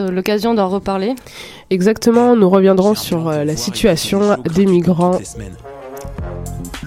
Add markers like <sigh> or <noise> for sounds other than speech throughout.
l'occasion d'en reparler? Exactement, nous reviendrons sur la situation des migrants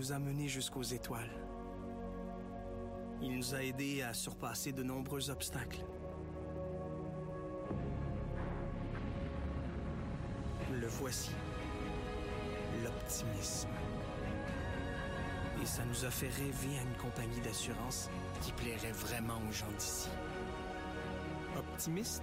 Nous a menés jusqu'aux étoiles. Il nous a aidés à surpasser de nombreux obstacles. Le voici, l'optimisme. Et ça nous a fait rêver à une compagnie d'assurance qui plairait vraiment aux gens d'ici. Optimiste?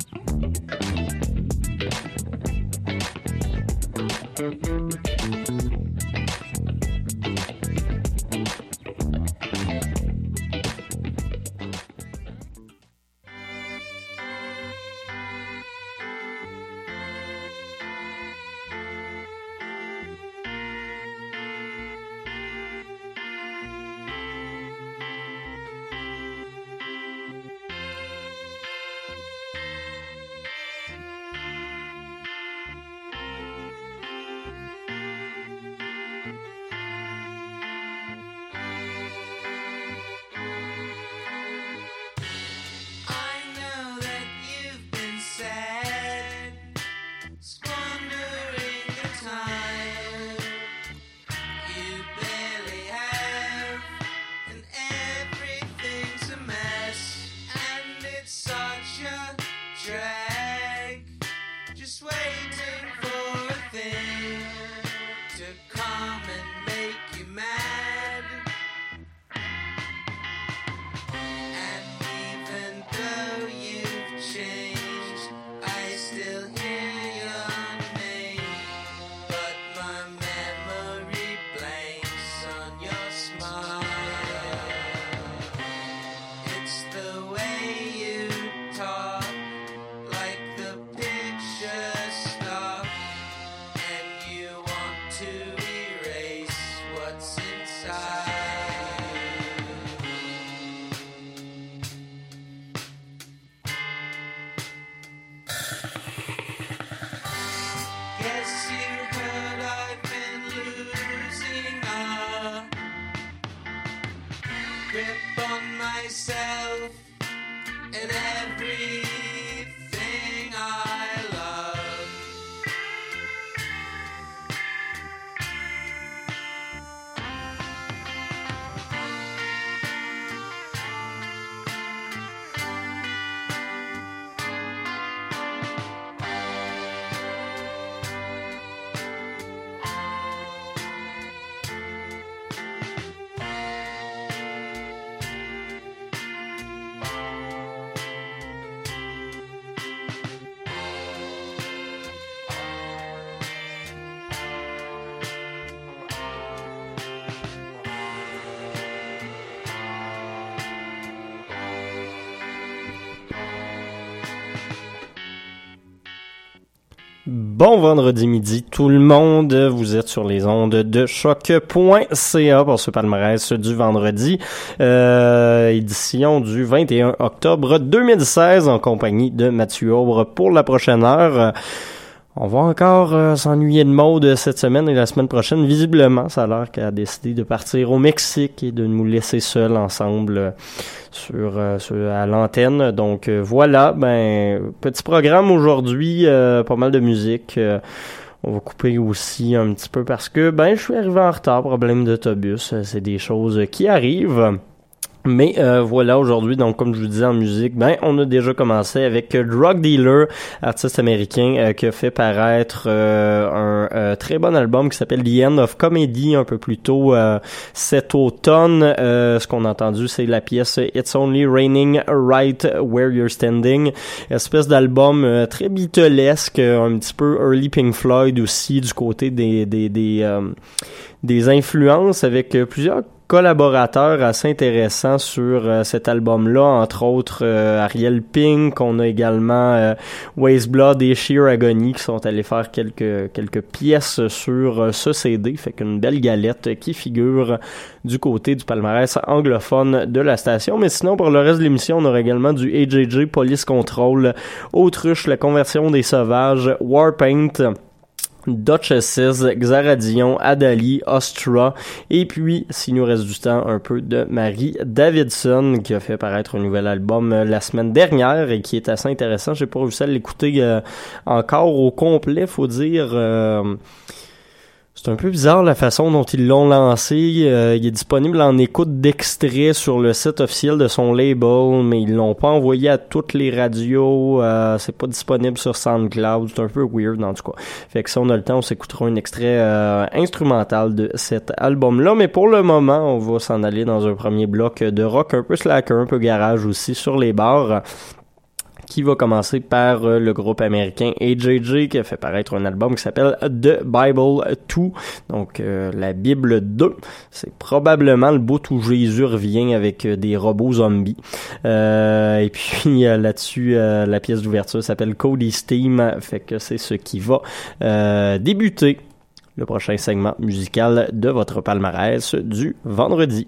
Bon vendredi midi tout le monde, vous êtes sur les ondes de choc.ca pour ce palmarès du vendredi, euh, édition du 21 octobre 2016 en compagnie de Mathieu Aubre pour la prochaine heure. On va encore euh, s'ennuyer de mode cette semaine et la semaine prochaine. Visiblement, ça a l'air qu'elle a décidé de partir au Mexique et de nous laisser seuls ensemble euh, sur, euh, sur- à l'antenne. Donc euh, voilà, ben petit programme aujourd'hui, euh, pas mal de musique. euh, on va couper aussi un petit peu parce que ben je suis arrivé en retard, problème d'autobus, euh, c'est des choses qui arrivent. Mais euh, voilà, aujourd'hui, donc comme je vous disais en musique, ben on a déjà commencé avec euh, Drug Dealer, artiste américain euh, qui a fait paraître euh, un euh, très bon album qui s'appelle The End of Comedy un peu plus tôt euh, cet automne. Ce qu'on a entendu, c'est la pièce It's Only Raining Right Where You're Standing, espèce d'album très Beatlesque, un petit peu early Pink Floyd aussi du côté des des des, des influences avec plusieurs collaborateurs assez intéressants sur euh, cet album-là, entre autres euh, Ariel Pink, on a également euh, Blood et Sheer Agony qui sont allés faire quelques quelques pièces sur euh, ce CD, fait qu'une belle galette qui figure du côté du palmarès anglophone de la station. Mais sinon, pour le reste de l'émission, on aura également du AJJ Police Control, Autruche, la conversion des sauvages, Warpaint, Duchesses, Xaradion, Adali, Ostra, et puis, s'il nous reste du temps, un peu de Marie Davidson, qui a fait paraître un nouvel album euh, la semaine dernière et qui est assez intéressant. J'ai pas réussi à l'écouter euh, encore au complet, faut dire. euh, c'est un peu bizarre la façon dont ils l'ont lancé. Euh, il est disponible en écoute d'extrait sur le site officiel de son label, mais ils l'ont pas envoyé à toutes les radios. Euh, c'est pas disponible sur SoundCloud. C'est un peu weird en tout cas. Fait que si on a le temps, on s'écoutera un extrait euh, instrumental de cet album-là. Mais pour le moment, on va s'en aller dans un premier bloc de rock un peu slacker, un peu garage aussi sur les bars qui va commencer par euh, le groupe américain AJJ qui a fait paraître un album qui s'appelle The Bible 2, donc euh, la Bible 2. C'est probablement le bout où Jésus revient avec euh, des robots zombies. Et puis <laughs> là-dessus, la pièce d'ouverture s'appelle Cody's Team, fait que c'est ce qui va débuter le prochain segment musical de votre palmarès du vendredi.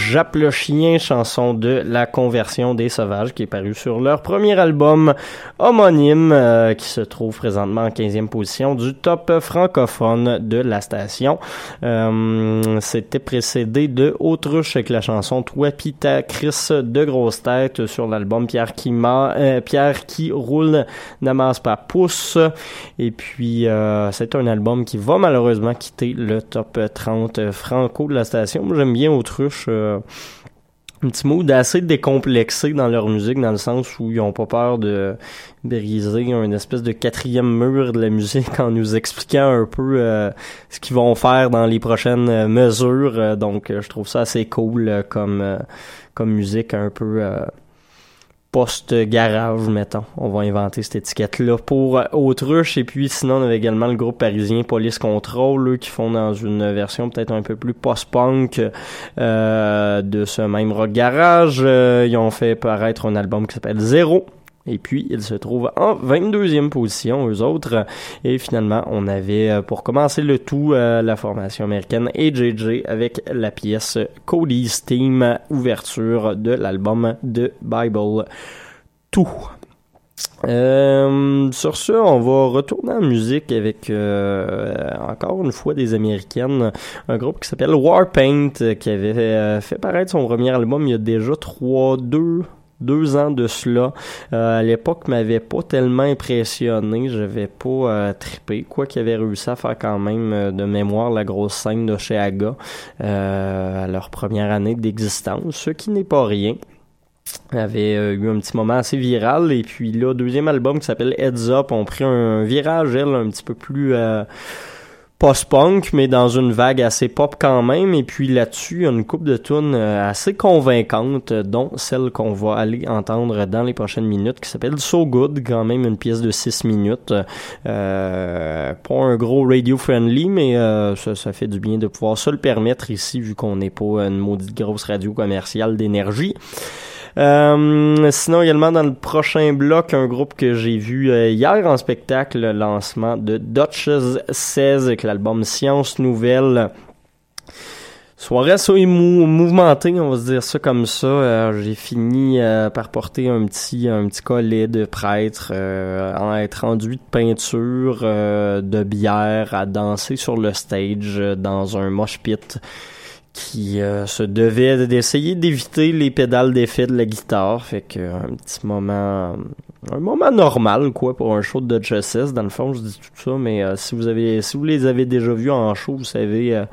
Jappe le chien, chanson de La conversion des sauvages qui est paru sur leur premier album homonyme euh, qui se trouve présentement en 15e position du top francophone de la station. Euh, C'était précédé de Autruche avec la chanson Toi Pita Chris de grosse tête sur l'album Pierre qui euh, Pierre qui roule n'amasse pas pouce et puis c'est un album qui va malheureusement quitter le top 30 franco de la station. J'aime bien Autruche un petit mood assez décomplexé dans leur musique, dans le sens où ils ont pas peur de briser une espèce de quatrième mur de la musique en nous expliquant un peu euh, ce qu'ils vont faire dans les prochaines euh, mesures. Donc, je trouve ça assez cool comme comme musique un peu post-garage, mettons. On va inventer cette étiquette-là pour Autruche. Et puis, sinon, on avait également le groupe parisien Police Control, eux, qui font dans une version peut-être un peu plus post-punk euh, de ce même rock garage. Euh, ils ont fait paraître un album qui s'appelle Zéro. Et puis, ils se trouvent en 22e position, eux autres. Et finalement, on avait, euh, pour commencer le tout, la formation américaine AJJ avec la pièce Cody's Team, ouverture de l'album de Bible 2. Euh, sur ce, on va retourner en musique avec euh, encore une fois des américaines, un groupe qui s'appelle Warpaint, qui avait fait paraître son premier album il y a déjà trois, deux, deux ans de cela. Euh, à l'époque, m'avait pas tellement impressionné. J'avais pas euh, trippé. Quoi qu'il avait réussi à faire quand même euh, de mémoire la grosse scène de chez Aga à leur première année d'existence, ce qui n'est pas rien avait eu un petit moment assez viral et puis là deuxième album qui s'appelle Heads Up ont pris un virage elle un petit peu plus post-punk, mais dans une vague assez pop quand même. Et puis là-dessus, une coupe de tunes euh, assez convaincante, dont celle qu'on va aller entendre dans les prochaines minutes, qui s'appelle So Good, quand même une pièce de 6 minutes. Euh, pas un gros radio-friendly, mais euh, ça, ça fait du bien de pouvoir se le permettre ici, vu qu'on n'est pas une maudite grosse radio commerciale d'énergie. Euh, sinon, également dans le prochain bloc, un groupe que j'ai vu euh, hier en spectacle, le lancement de Duchess 16 avec l'album Science Nouvelle. Soirée assez mou mouvementée, on va se dire ça comme ça. Euh, j'ai fini par porter un petit un petit collet de prêtre, en être enduit de peinture, de bière, à danser sur le stage dans un mosh pit qui euh, se devait d'essayer d'éviter les pédales d'effet de la guitare. Fait que un petit moment un moment normal quoi pour un show de Justice. Dans le fond, je dis tout ça, mais euh, si vous avez si vous les avez déjà vus en show, vous savez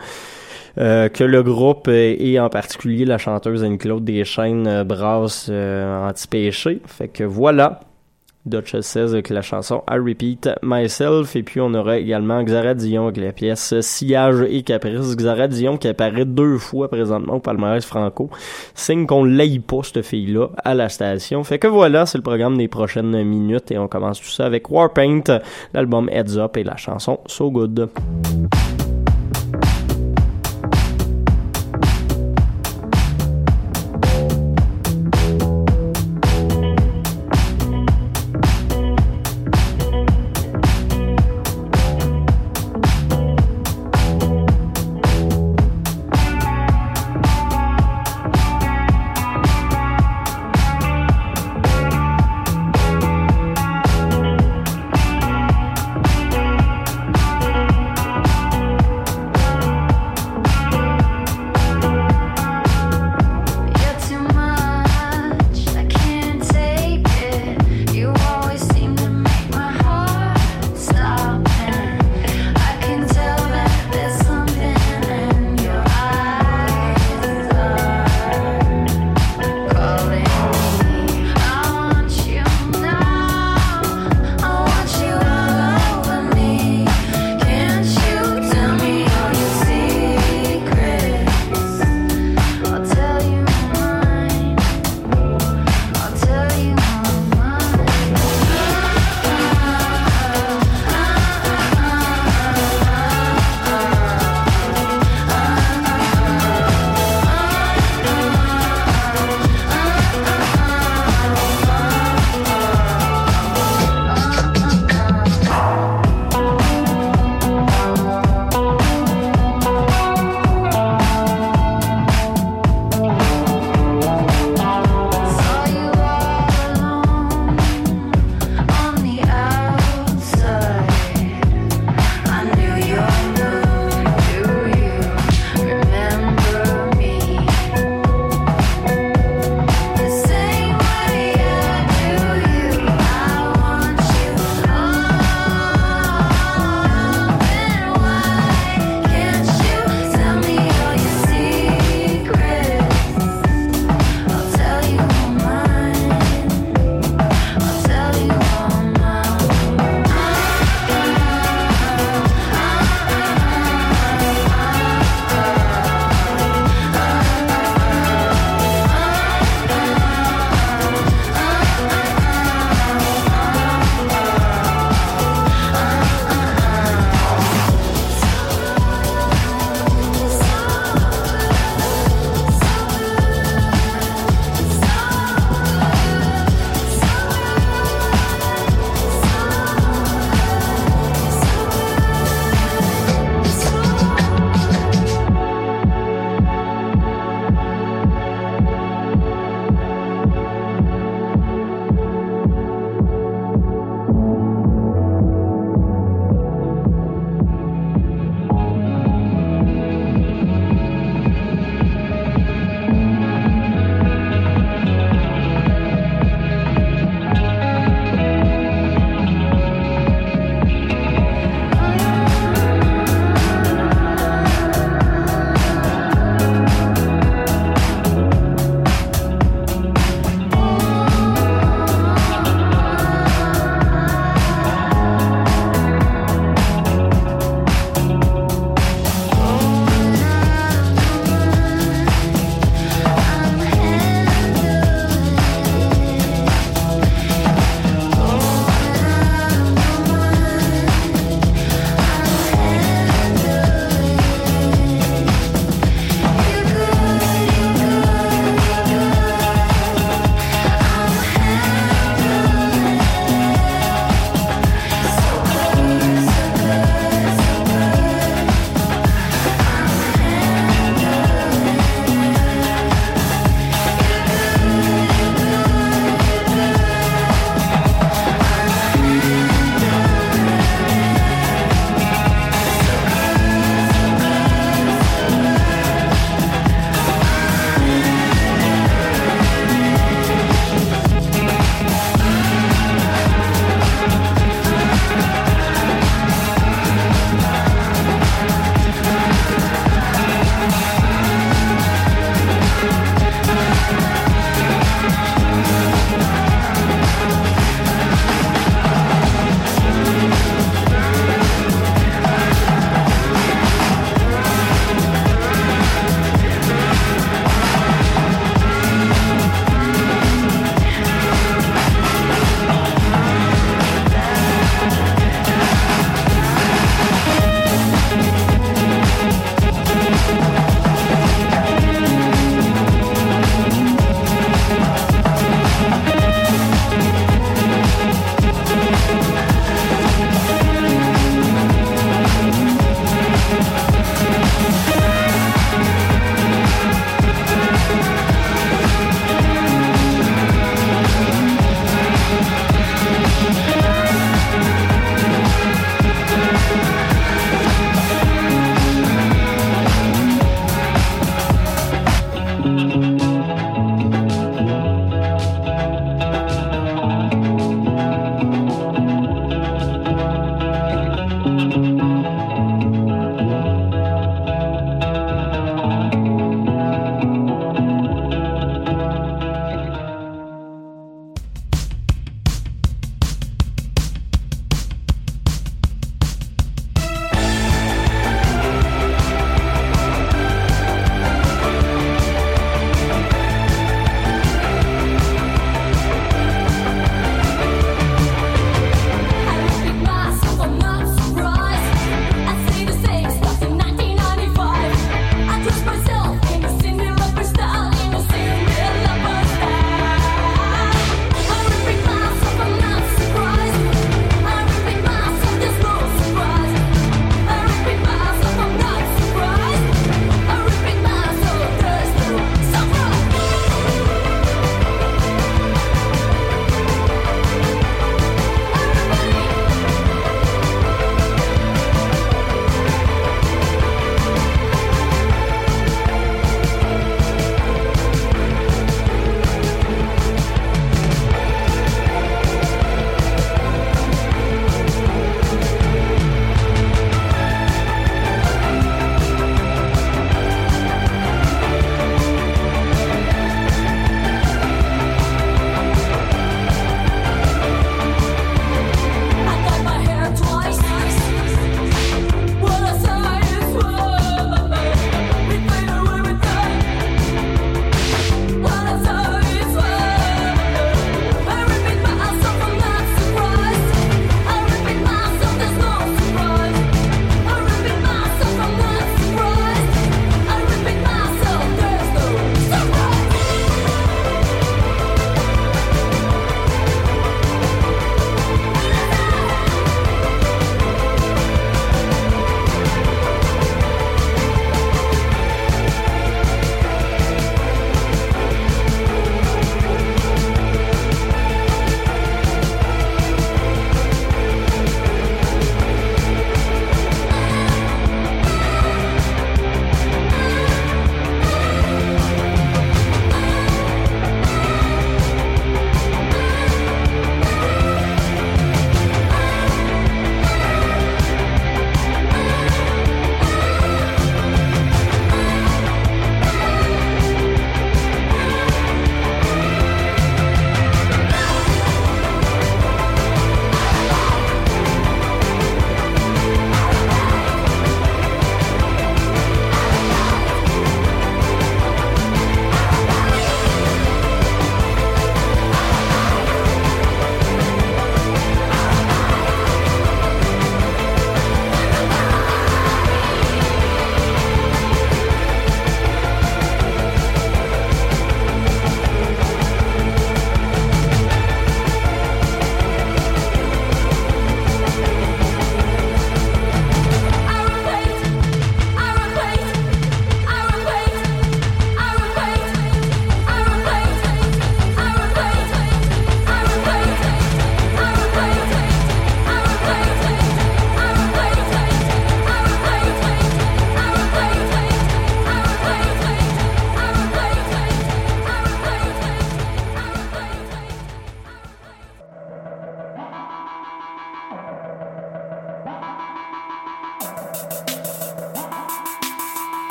euh, que le groupe et en particulier la chanteuse Anne-Claude Deschaines brasse anti-péché. Fait que voilà. Duchess 16 avec la chanson I Repeat Myself. Et puis on aura également Xara Dion avec la pièce Sillage et Caprice. Xara Dion qui apparaît deux fois présentement au palmarès franco. Signe qu'on l'aille pas, cette fille-là, à la station. Fait que voilà, c'est le programme des prochaines minutes et on commence tout ça avec Warpaint, l'album Heads Up et la chanson So Good.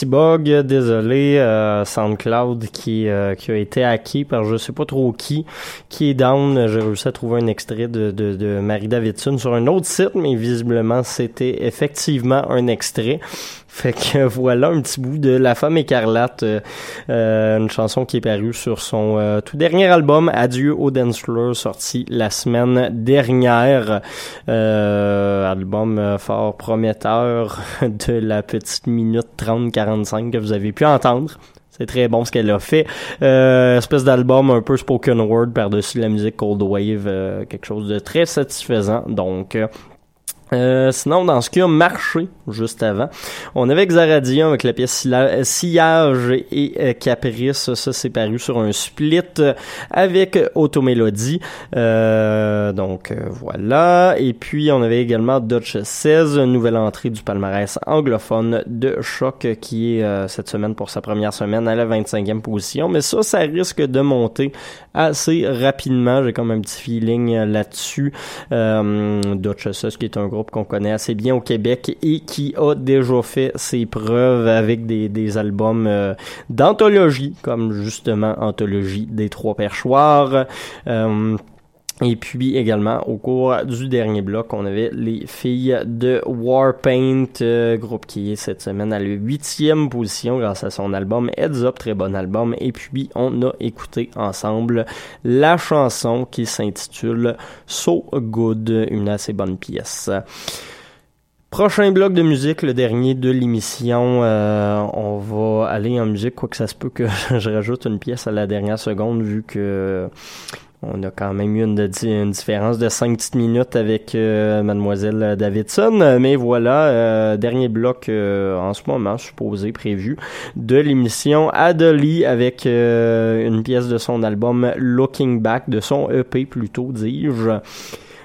Petit bug, désolé, euh, SoundCloud qui, euh, qui a été hacké par je sais pas trop qui, down. J'ai réussi à trouver un extrait de, Marie Davidson sur un autre site, mais visiblement c'était effectivement un extrait. Fait que <laughs> voilà un petit bout de La Femme écarlate, euh, euh, une chanson qui est parue sur son euh, tout dernier album Adieu au dance sorti la semaine dernière. Album fort prometteur <laughs> de la petite minute 30-45 que vous avez pu entendre. C'est très bon ce qu'elle a fait. Euh, espèce d'album un peu spoken word par-dessus la musique cold wave, euh, quelque chose de très satisfaisant. Donc euh, euh, sinon, dans ce qui a marché juste avant, on avait Xaradia avec la pièce Silla- Sillage et euh, Caprice. Ça, c'est paru sur un split euh, avec Automélodie. Euh, donc, euh, voilà. Et puis, on avait également Dutch 16, une nouvelle entrée du palmarès anglophone de Choc euh, qui est euh, cette semaine pour sa première semaine à la 25e position. Mais ça, ça risque de monter assez rapidement. J'ai comme un petit feeling euh, là-dessus. Euh, Dutch 16 qui est un groupe qu'on connaît assez bien au Québec et qui a déjà fait ses preuves avec des, des albums euh, d'anthologie, comme justement Anthologie des Trois Perchoirs. Euh, et puis également au cours du dernier bloc, on avait les filles de Warpaint, euh, groupe qui est cette semaine à la huitième position grâce à son album Heads Up, très bon album. Et puis on a écouté ensemble la chanson qui s'intitule So Good, une assez bonne pièce. Prochain bloc de musique, le dernier de l'émission. Euh, on va aller en musique, quoique ça se peut que <laughs> je rajoute une pièce à la dernière seconde vu que on a quand même eu une, différence de 5 petites minutes avec euh, Mademoiselle Davidson. Mais voilà, euh, dernier bloc euh, en ce moment, supposé, prévu, de l'émission Adelie avec euh, une pièce de son album Looking Back, de son EP plutôt, dis-je.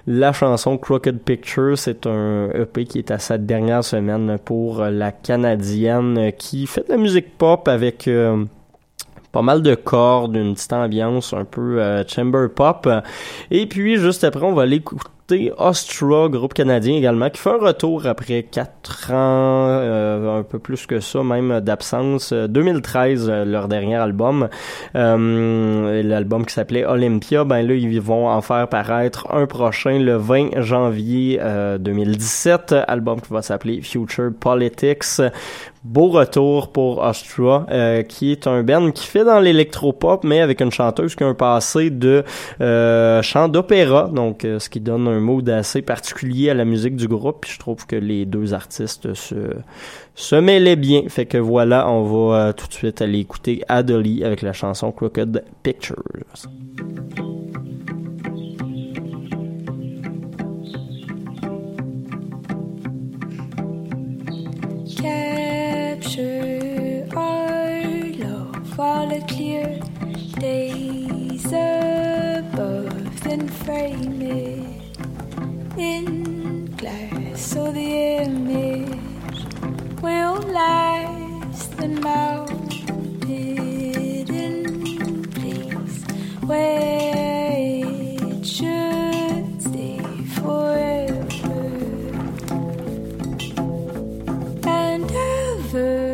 La chanson Crooked Picture, c'est un EP qui est à sa dernière semaine pour la Canadienne qui fait de la musique pop avec euh, pas mal de cordes, une petite ambiance un peu euh, chamber pop. Et puis juste après, on va aller écouter Ostra, groupe canadien également, qui fait un retour après quatre ans, euh, un peu plus que ça même d'absence. Euh, 2013, euh, leur dernier album, euh, l'album qui s'appelait Olympia, ben là ils vont en faire paraître un prochain le 20 janvier euh, 2017, album qui va s'appeler Future Politics. Beau retour pour Ostra, euh, qui est un band qui fait dans l'électropop, mais avec une chanteuse qui a un passé de euh, chant d'opéra, donc euh, ce qui donne un mood assez particulier à la musique du groupe. Puis je trouve que les deux artistes se se mêlaient bien. Fait que voilà, on va euh, tout de suite aller écouter Adelie avec la chanson Crooked Pictures. Capture our love while a clear days above then frame it in glass so the image will last and mounted in place where it should stay forever and ever.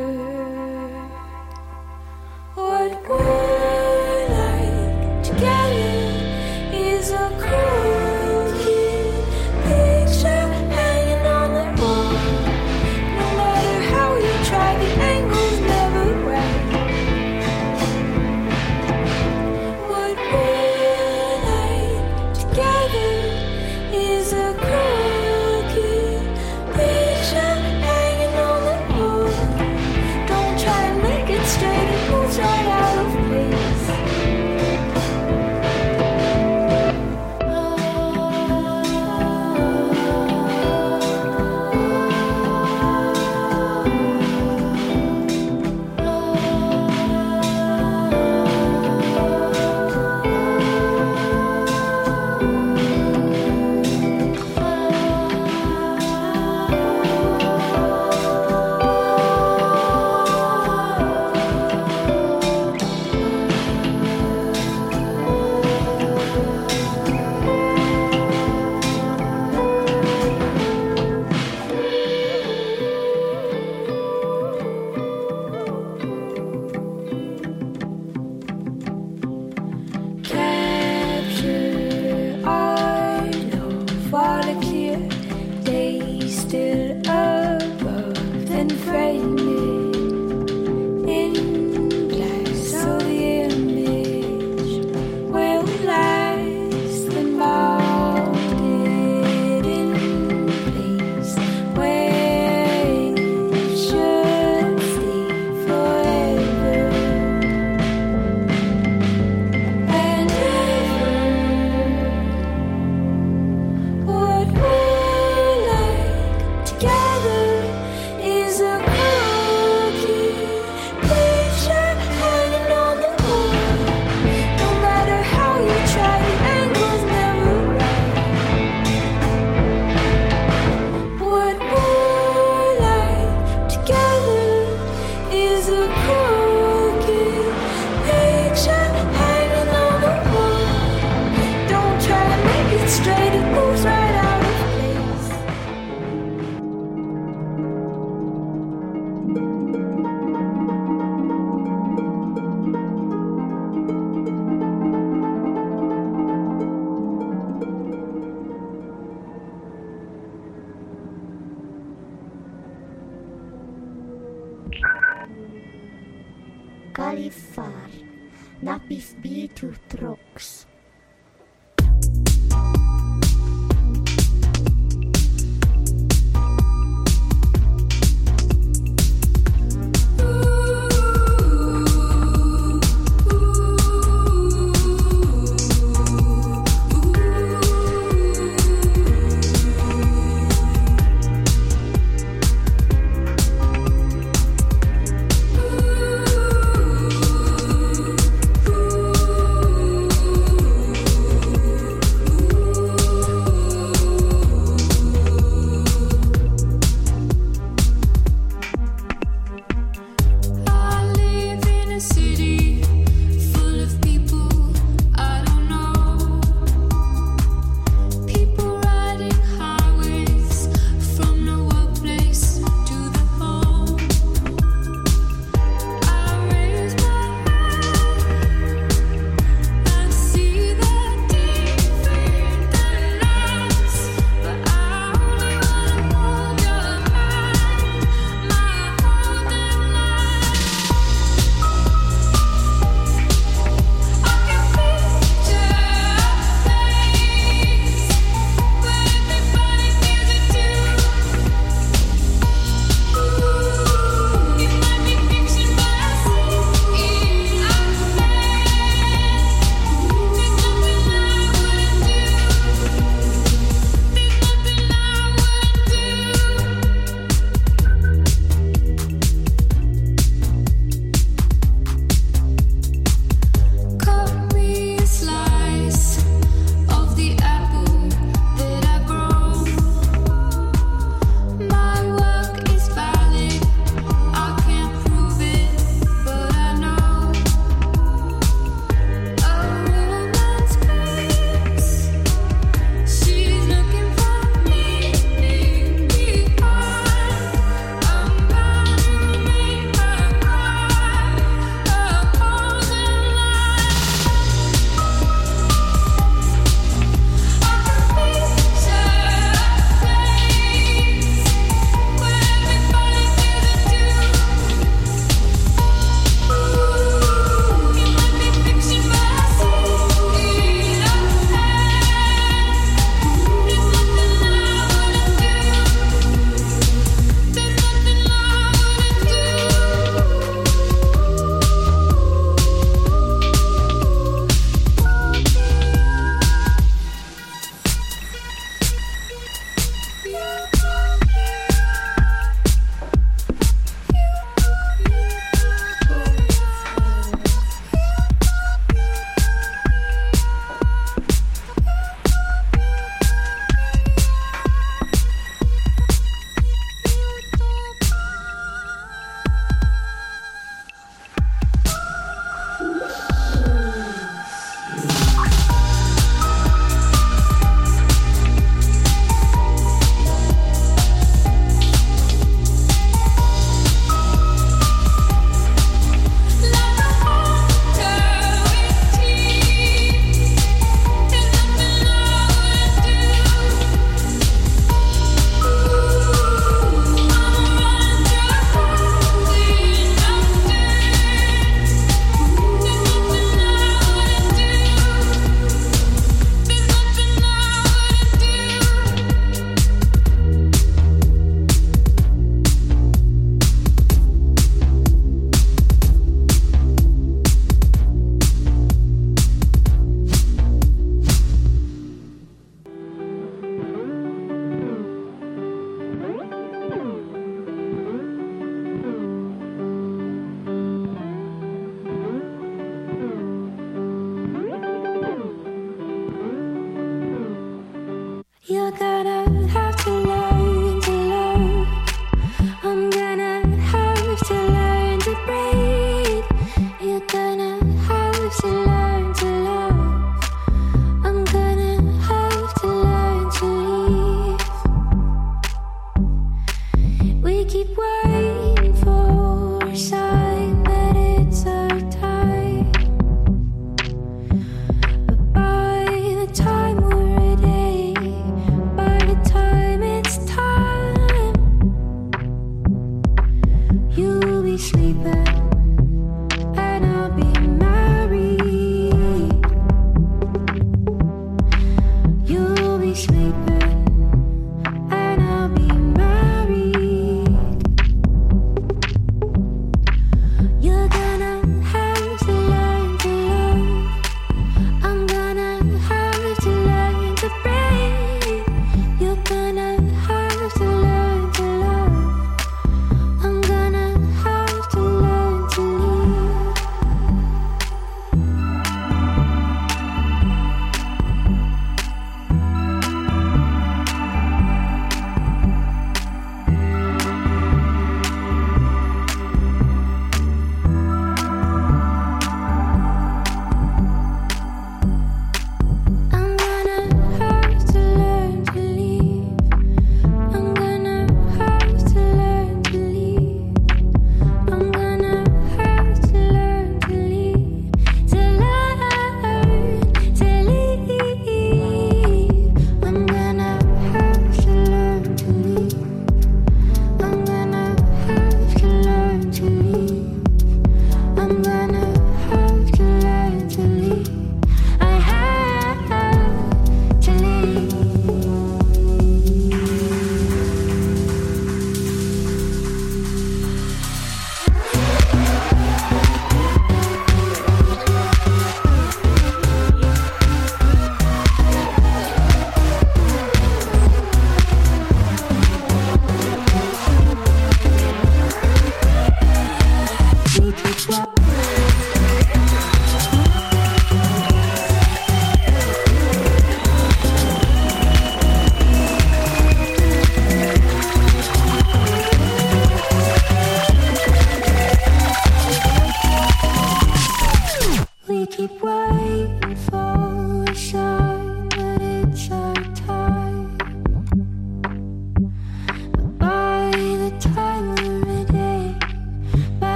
You'll be sleeping.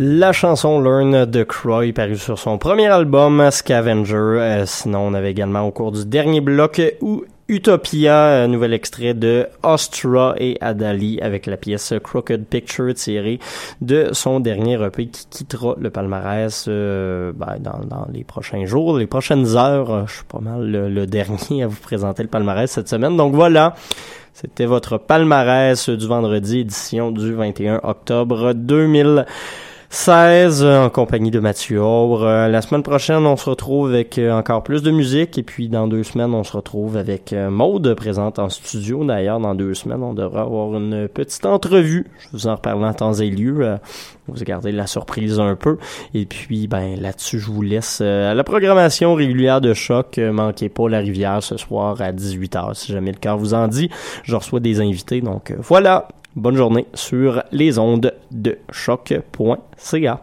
La chanson Learn de Croy parue sur son premier album Scavenger. Euh, sinon, on avait également au cours du dernier bloc ou Utopia, nouvel extrait de Ostra et Adali avec la pièce Crooked Picture tirée de son dernier EP qui quittera le palmarès euh, ben, dans, les prochains jours, les prochaines heures. Je suis pas mal le, le dernier à vous présenter le palmarès cette semaine. Donc voilà. C'était votre palmarès du vendredi, édition du 21 octobre 2000. 16 euh, en compagnie de Mathieu Aubre. Euh, La semaine prochaine, on se retrouve avec euh, encore plus de musique et puis dans deux semaines, on se retrouve avec Maude présente en studio. D'ailleurs, dans deux semaines, on devra avoir une petite entrevue. Je vous en reparle en temps et lieu. Vous gardez la surprise un peu. Et puis, ben là-dessus, je vous laisse euh, à la programmation régulière de choc. Euh, manquez pas la rivière ce soir à 18h, si jamais le cœur vous en dit. Je reçois des invités. Donc euh, voilà. Bonne journée sur les ondes de choc.ca.